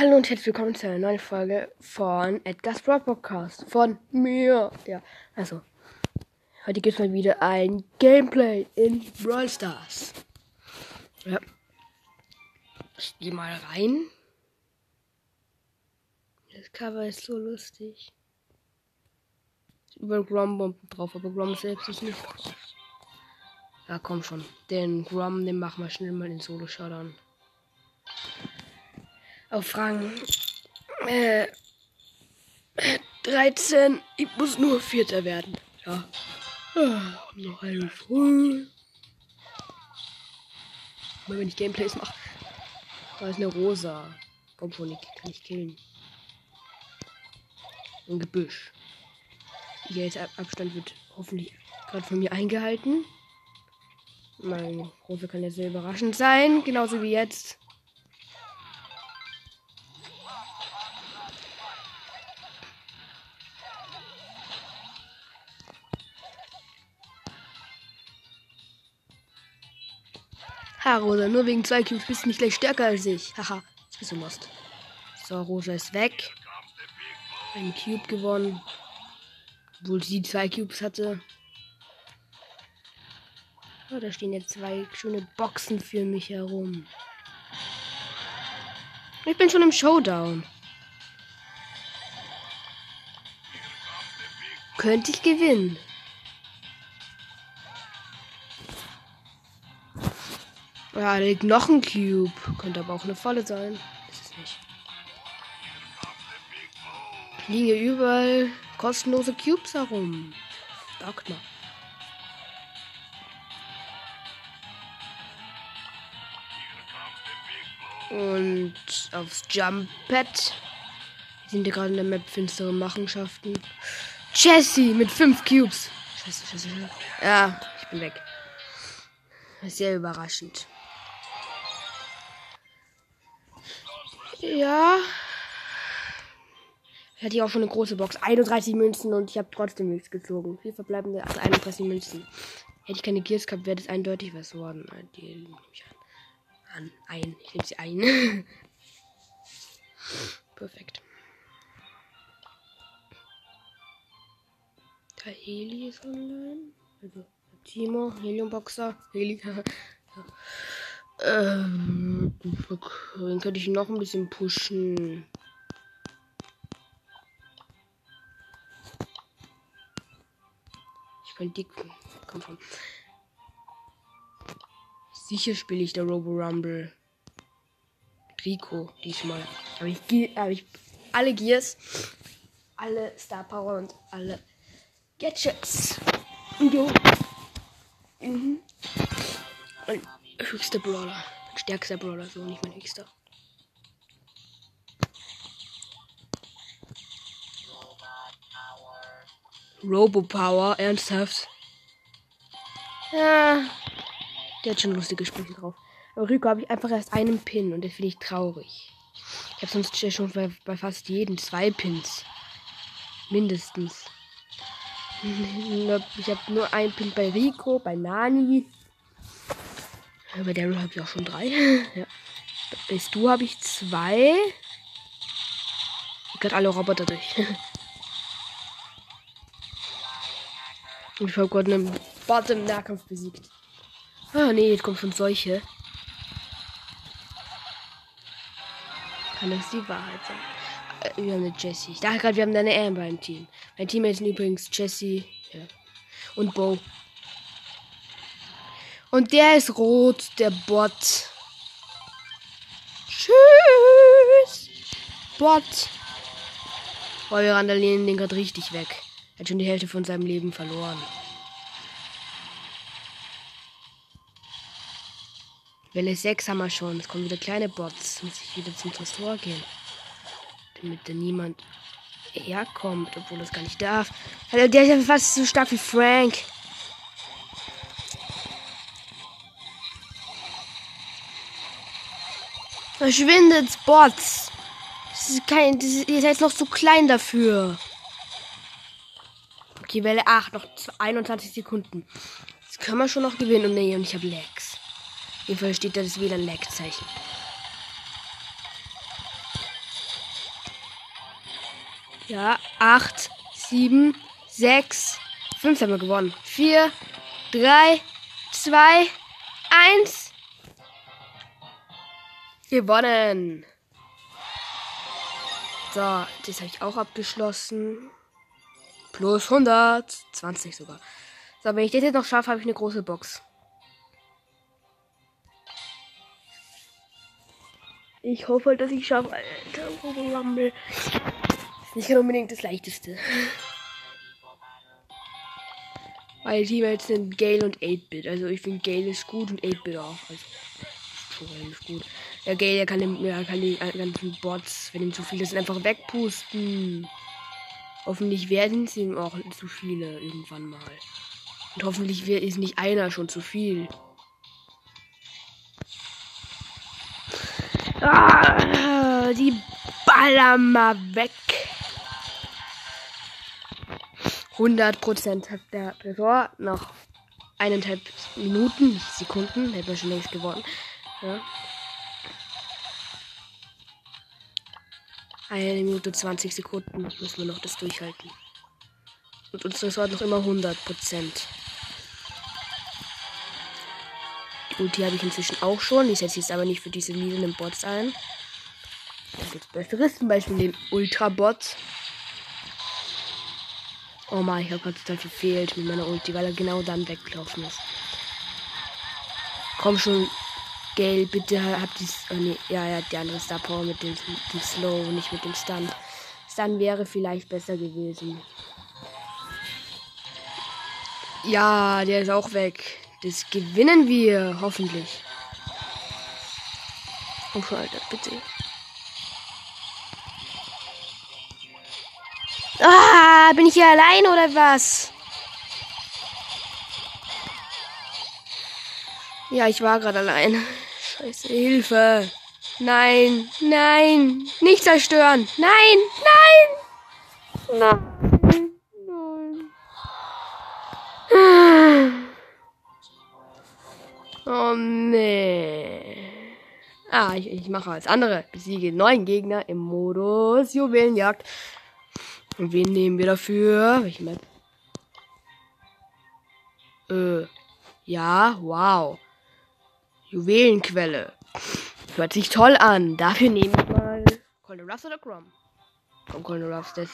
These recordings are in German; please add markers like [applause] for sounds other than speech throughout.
Hallo und herzlich willkommen zu einer neuen Folge von Edgar's Broad Podcast. Von mir. Ja, also. Heute gibt es mal wieder ein Gameplay in Brawl Stars. Ja. Ich gehe mal rein. Das Cover ist so lustig. Über Grom-Bomben drauf, aber Grom selbst ist nicht drauf. Ja, komm schon. Den Grom, den machen wir schnell mal in Solo-Showdown auf Rang äh, 13. Ich muss nur Vierter werden. Ja. Ah, noch eine früh. Mal wenn ich Gameplays mache. Da ist eine Rosa. Komm ich kann ich killen. Ein Gebüsch. Hier jetzt Abstand wird hoffentlich gerade von mir eingehalten. Mein Rosa kann ja sehr überraschend sein, genauso wie jetzt. Ha, Rosa, nur wegen zwei Cubes bist du nicht gleich stärker als ich. Haha, das bist du lost. So, Rosa ist weg. Ein Cube gewonnen. Obwohl sie zwei Cubes hatte. Oh, da stehen jetzt zwei schöne Boxen für mich herum. Ich bin schon im Showdown. Könnte ich gewinnen. Ja, der Cube. Könnte aber auch eine Falle sein. Ist es nicht. Liegen hier überall kostenlose Cubes herum. Sagt. Und aufs Jump Pad. Wir sind hier gerade in der Map finstere Machenschaften. Jesse mit fünf Cubes. Scheiße, scheiße, scheiße. Ja, ich bin weg. Sehr überraschend. Ja. Ich hatte auch schon eine große Box. 31 Münzen und ich habe trotzdem nichts gezogen. Vier verbleibende, also 31 Münzen. Hätte ich keine Gears gehabt, wäre das eindeutig was geworden. Die nehme ich an. an. Ein. Ich nehme sie ein. [laughs] Perfekt. Der Heli ist online. Also Timo, Heliumboxer, Heli. [laughs] Ähm, dann könnte ich noch ein bisschen pushen. Ich könnte die. Komm schon. Sicher spiele ich der Robo Rumble. Rico diesmal. Aber ich, aber ich alle Gears, alle Star Power und alle Gadgets. Jo. Mhm. Und höchster Brawler. Stärkster Brawler, so nicht mein höchster. Robo-Power, ernsthaft? Ja, der hat schon lustige Sprüche drauf. Aber Rico habe ich einfach erst einen Pin und das finde ich traurig. Ich habe sonst schon bei, bei fast jedem zwei Pins. Mindestens. [laughs] Ich habe nur einen Pin bei Rico, bei Nani, bei Daryl habe ich auch schon drei. [laughs] ja. Bei Stu habe ich zwei. Ich gerade alle Roboter durch. [laughs] Ich habe gerade einen Bot im Nahkampf besiegt. Ah, nee, jetzt kommt schon solche. Kann das die Wahrheit sein? Äh, wir haben eine Jessie. Ich dachte gerade, wir haben eine Amber im Team. Mein Team ist übrigens Jessie ja. und Bo. Und der ist rot, der Bot. Tschüss. Bot. Boah, wir randalieren den gerade richtig weg. Er hat schon die Hälfte von seinem Leben verloren. Welle 6 haben wir schon. Es kommen wieder kleine Bots. Muss ich wieder zum Tresor gehen. Damit da niemand herkommt, obwohl das gar nicht darf. Der ist ja fast so stark wie Frank. Verschwindet, Bots. Das ist kein, das ist, ihr seid noch zu klein dafür. Okay, Welle 8, noch 21 Sekunden. Das können wir schon noch gewinnen. Und nee, und ich habe Lags. Jedenfalls steht da das WLAN Lag-Zeichen. Ja, acht, sieben, sechs, fünf haben wir gewonnen. Vier, drei, zwei, eins. Gewonnen. So, das habe ich auch abgeschlossen. Plus 120 sogar. So, wenn ich das jetzt noch schaffe, habe ich eine große Box. Ich hoffe, dass ich schaffe, Alter. Rumble. Ist nicht unbedingt das leichteste. Weil die jetzt sind Gale und 8-Bit. Also ich finde Gale ist gut und 8-Bit auch. Also relativ gut. Der Gale, der kann, den, der kann die ganzen Bots, wenn ihm zu viele sind, einfach wegpusten. Hoffentlich werden es ihm auch zu viele irgendwann mal. Und hoffentlich ist nicht einer schon zu viel. Ah, die ballern mal weg. 100% hat der Tresor nach eineinhalb Minuten, Sekunden, hätte man schon längst gewonnen. Ja. Eine Minute 20 Sekunden müssen wir noch das durchhalten. Und uns Tresor hat noch immer 100%. Die Ulti habe ich inzwischen auch schon. Ich setze jetzt aber nicht für diese niederen Bots ein. Da gibt es besseres, zum Beispiel den Ultra-Bot. Oh mein, ich habe gerade total verfehlt mit meiner Ulti, weil er genau dann weggelaufen ist. Komm schon, Gale, bitte habt dies. Oh nee, ja, ja, die andere Star Power mit dem, dem Slow, nicht mit dem Stun. Stun wäre vielleicht besser gewesen. Ja, der ist auch weg. Das gewinnen wir, hoffentlich. Schon, Alter, bitte. Ah, bin ich hier allein oder was? Ja, ich war gerade allein. Scheiße, Hilfe. Nein, nein, nicht zerstören. Nein, nein. Nein, nein. Oh nee. Ah, ich, ich mache als andere. Besiege neun Gegner im Modus Juwelenjagd. Und wen nehmen wir dafür? Welche Map? Äh, ja, wow. Juwelenquelle. Hört sich toll an. Dafür nehme ich mal Colonel Ruffs oder Grom. Komm, Colonel Ruffs, das.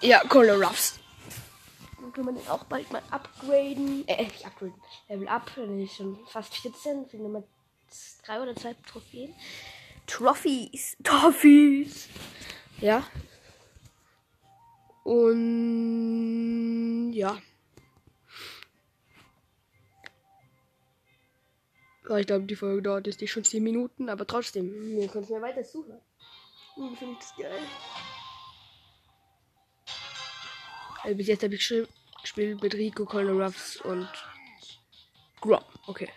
Ja, Colonel Ruffs. Dann können wir den auch bald mal upgraden. Äh, nicht upgraden. Level up. Dann ist schon fast 14. Für Nummer 3 oder 2 Trophäen. Trophies. [laughs] Toffees. Ja. Und ja. ich glaube, die Folge dauert jetzt nicht schon 10 Minuten, aber trotzdem, wir können ja weiter suchen. Ich finde das geil. Also bis jetzt habe ich gespielt mit Rico, Colonel Ruffs und Grom. Okay.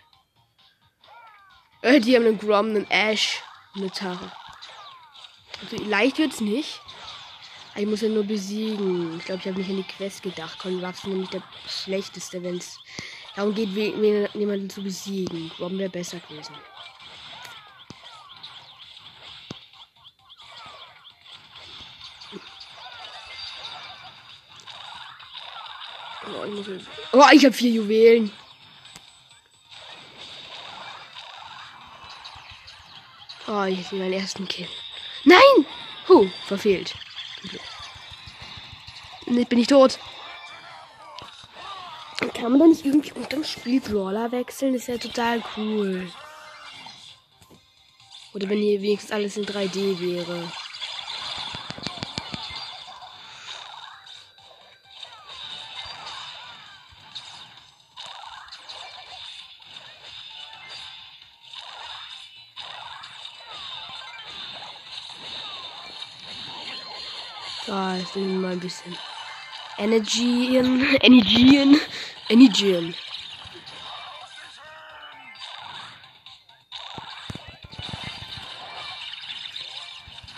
Äh, die haben einen Grom, einen Ash, Tara. Also leicht wird's nicht. Ich muss ja nur besiegen. Ich glaube, ich habe nicht an die Quest gedacht. Ruffs ist nämlich der schlechteste, wenn es darum geht, jemanden zu besiegen. Grom wäre besser gewesen. Oh, ich, muss oh, ich habe vier Juwelen. Oh, ich sehe meinen ersten Kill. Nein! Huh, verfehlt. Jetzt bin ich tot. Kann man da nicht irgendwie unter dem Spiel Brawler wechseln? Das ist ja total cool. Oder wenn hier wenigstens alles in 3D wäre. Bisschen Energien. [laughs] Energien. Energien.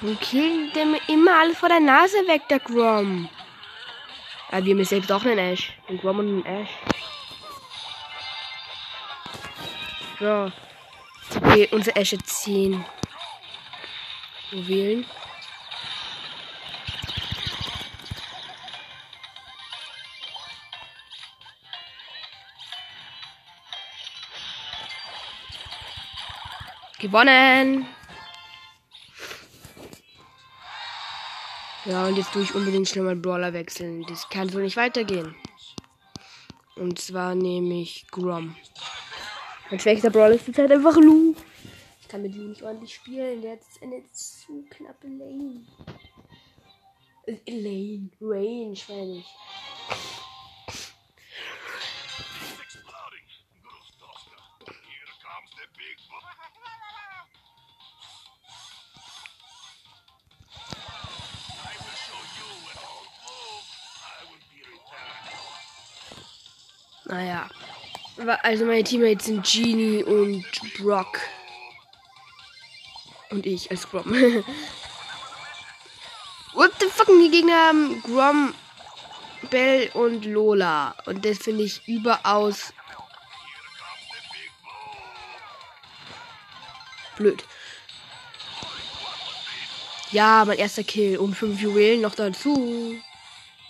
Und killt dem immer alles vor der Nase weg, der Grom. Aber wir haben selbst auch einen Ash. Den Grom und einen Ash. Bro. Okay, unser Asche 10 Juwelen. Gewonnen! Ja, und jetzt tue ich unbedingt schnell mal Brawler wechseln. Das kann so nicht weitergehen. Und zwar nehme ich Grom. Mein schwächster Brawler ist jetzt halt einfach Lu. Ich kann mit Lu nicht ordentlich spielen. Der hat eine zu knappe Lane. Äh, Lane. Range, meine ich. Naja. Also meine Teammates sind Genie und Brock. Und ich als Grom. [laughs] What the fuck? Die Gegner haben Grom, Bell und Lola. Und das finde ich überaus blöd. Ja, mein erster Kill und fünf Juwelen noch dazu.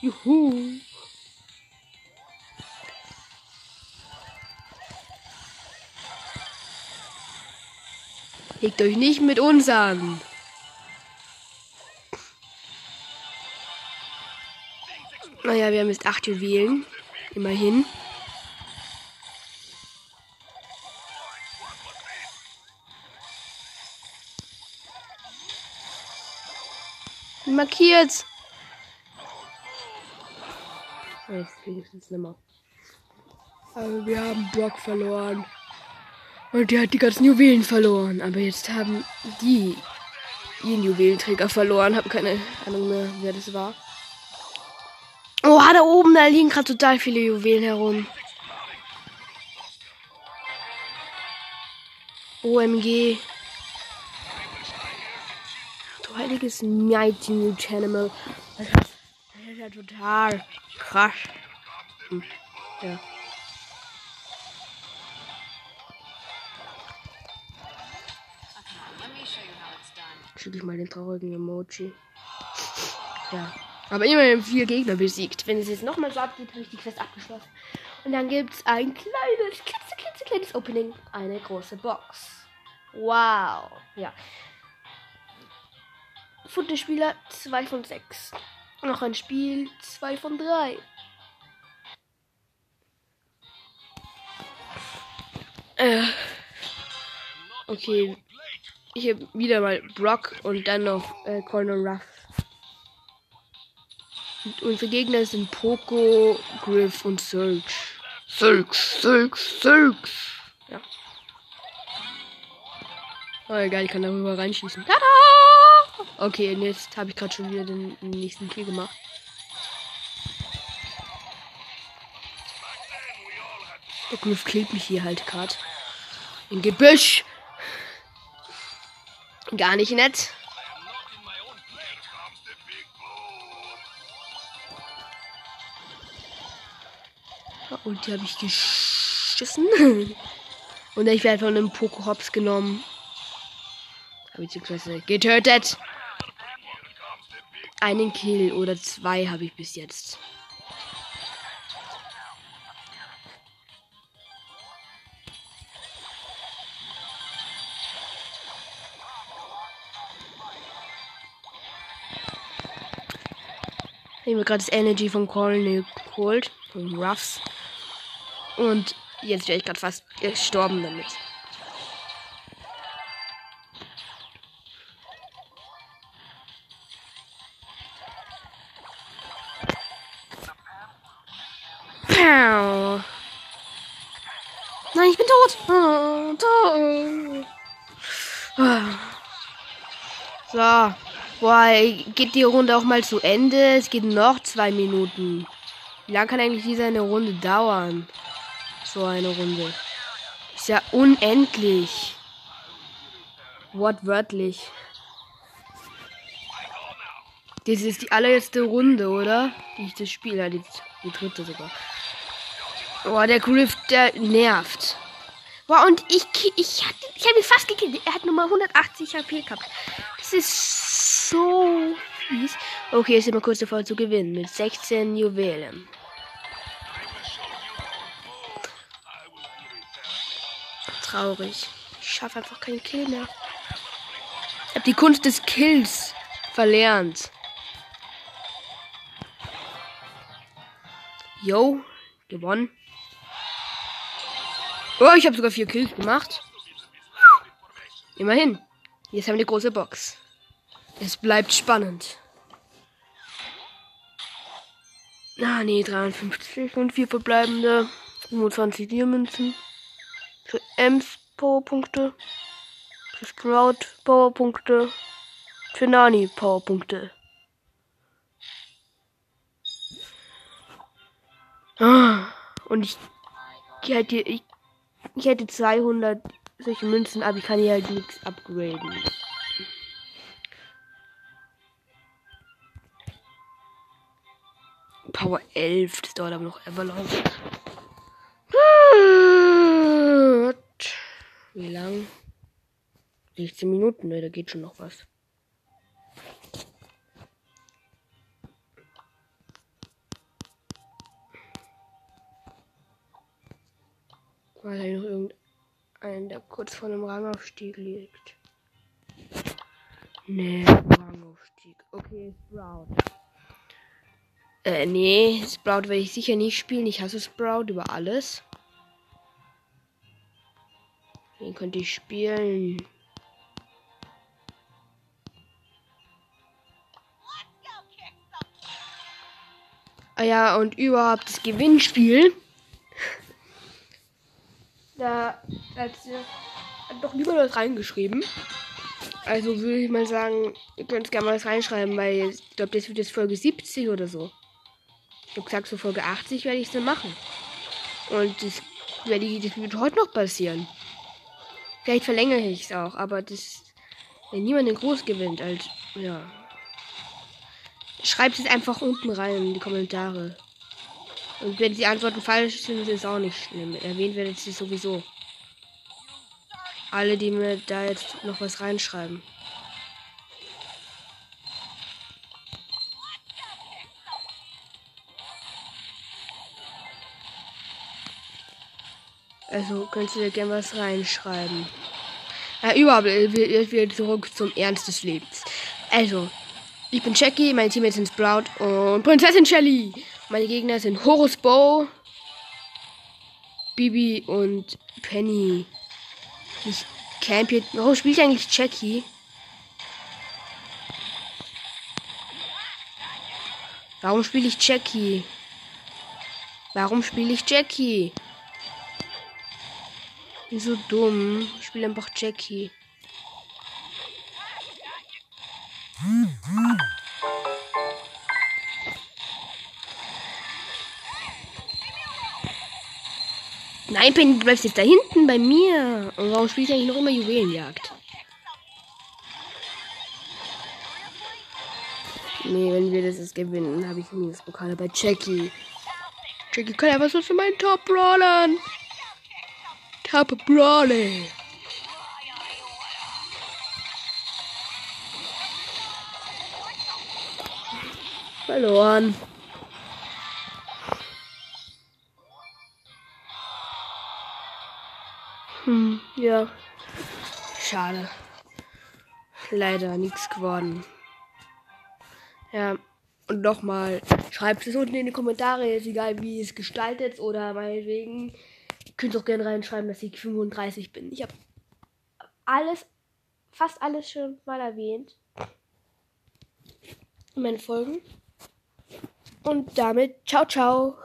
Juhu. Legt euch nicht mit uns an. Naja, wir haben jetzt acht Juwelen. Immerhin. Markiert. Jetzt nimmer. Aber wir haben Brock verloren. Und der hat die ganzen Juwelen verloren. Aber jetzt haben die ihren Juwelenträger verloren. Hab keine Ahnung mehr, wer das war. Oh, da oben, da liegen gerade total viele Juwelen herum. OMG. Du heiliges Mighty New Channel. Das ist, ja total krass. Hm. Ja. Schicke ich mal den traurigen Emoji. Ja. Aber immerhin vier Gegner besiegt. Wenn es jetzt nochmal so abgeht, habe ich die Quest abgeschlossen. Und dann gibt es ein kleines, klitzeklitzekleines kleines Opening. Eine große Box. Wow. Ja. Futterspieler 2 von 6. Noch ein Spiel 2 von 3. Äh. Okay, ich habe wieder mal Brock und dann noch äh, Colonel Ruff. Und unsere Gegner sind Poco, Griff und Surge. Surge, Surge, Surge. Ja. Oh, egal, ich kann darüber reinschießen. Tada! Okay, und jetzt habe ich gerade schon wieder den nächsten Kill gemacht. Der Griff killt mich hier halt gerade. Im Gebüsch. Gar nicht nett. Und die habe ich geschissen. [laughs] Und ich werde von einem Poco Hops genommen. Beziehungsweise getötet. Einen Kill oder zwei habe ich bis jetzt. Ich habe gerade das Energy von Colonel geholt. Von Ruffs. Und jetzt wäre ich gerade fast gestorben damit. Nein, ich bin tot. Oh, tot. Ah. So. Boah, geht die Runde auch mal zu Ende? Es geht noch zwei Minuten. Wie lange kann eigentlich diese eine Runde dauern? So eine Runde. Ist ja unendlich. Wortwörtlich. Das ist die allerletzte Runde, oder? Die ich das spiele. Die, die dritte sogar. Boah, der Griff, der nervt. Wow, und ich, ich, hatte, ich habe ihn fast gekillt. Er hat Nummer 180 HP gehabt. Das ist so fies. Okay, sind wir kurz davor zu gewinnen mit 16 Juwelen. Traurig. Ich schaffe einfach keinen Kill mehr. Ich habe die Kunst des Kills verlernt. Yo, gewonnen. Oh, ich habe sogar vier Kills gemacht. Immerhin. Jetzt haben wir eine große Box. Es bleibt spannend. Ah, nee, 53 und vier verbleibende. 25 Diamünzen. Für Ems Powerpunkte. Für Sprout Powerpunkte. Für Nani Powerpunkte. Ah, und ich, ich hätte, ich, ich hätte 200 solche Münzen, aber ich kann hier halt nichts upgraden. Power 11, das dauert aber noch ever lang. Wie lang? 16 Minuten, ne, da geht schon noch was. Weil da noch irgendeinen, der kurz vor einem Rangaufstieg liegt. Nee, Rangaufstieg. Okay, Sprout. Äh, nee, Sprout werde ich sicher nicht spielen. Ich hasse Sprout über alles. Den könnte ich spielen. Ah ja, und überhaupt das Gewinnspiel. [laughs] Da hat doch lieber was reingeschrieben. Also würde ich mal sagen, ihr könnt gerne mal was reinschreiben, weil ich glaube, das wird jetzt Folge 70 oder so. Ich gesagt, so Folge 80 werde ich es dann machen. Und das, werde ich, das wird heute noch passieren. Vielleicht verlängere ich es auch, aber das. Wenn niemand den Groß gewinnt, als. Ja. Schreibt es einfach unten rein in die Kommentare. Und wenn die Antworten falsch sind, ist es auch nicht schlimm. Erwähnt werdet sie sowieso. Alle, die mir da jetzt noch was reinschreiben. Also könnt ihr gerne was reinschreiben. Ja, überhaupt, jetzt wieder zurück zum Ernst des Lebens. Also, ich bin Jackie, meine Teammates sind Sprout und Prinzessin Shelly. Meine Gegner sind Horus Bow, Bibi und Penny. Ich camp hier. Warum spielt eigentlich Jackie? Warum spiele ich Jackie? Warum spiele ich Jackie? Bin so dumm. Ich spiele einfach Jackie. Nein, Penny, du bleibst jetzt da hinten bei mir. Und warum spielst du eigentlich noch immer Juwelenjagd? Nee, wenn wir das jetzt gewinnen, habe ich Minuspokale bei Jackie. Jackie kann einfach so für meinen Top-Brawlern. Top Brawley. Verloren. Hm, ja. Schade. Leider nichts geworden. Ja, und nochmal, schreibt es unten in die Kommentare, ist egal wie es gestaltet oder meinetwegen Könnt auch gerne reinschreiben, dass ich 35 bin. Ich habe alles, fast alles schon mal erwähnt. In meinen Folgen. Und damit, ciao, ciao.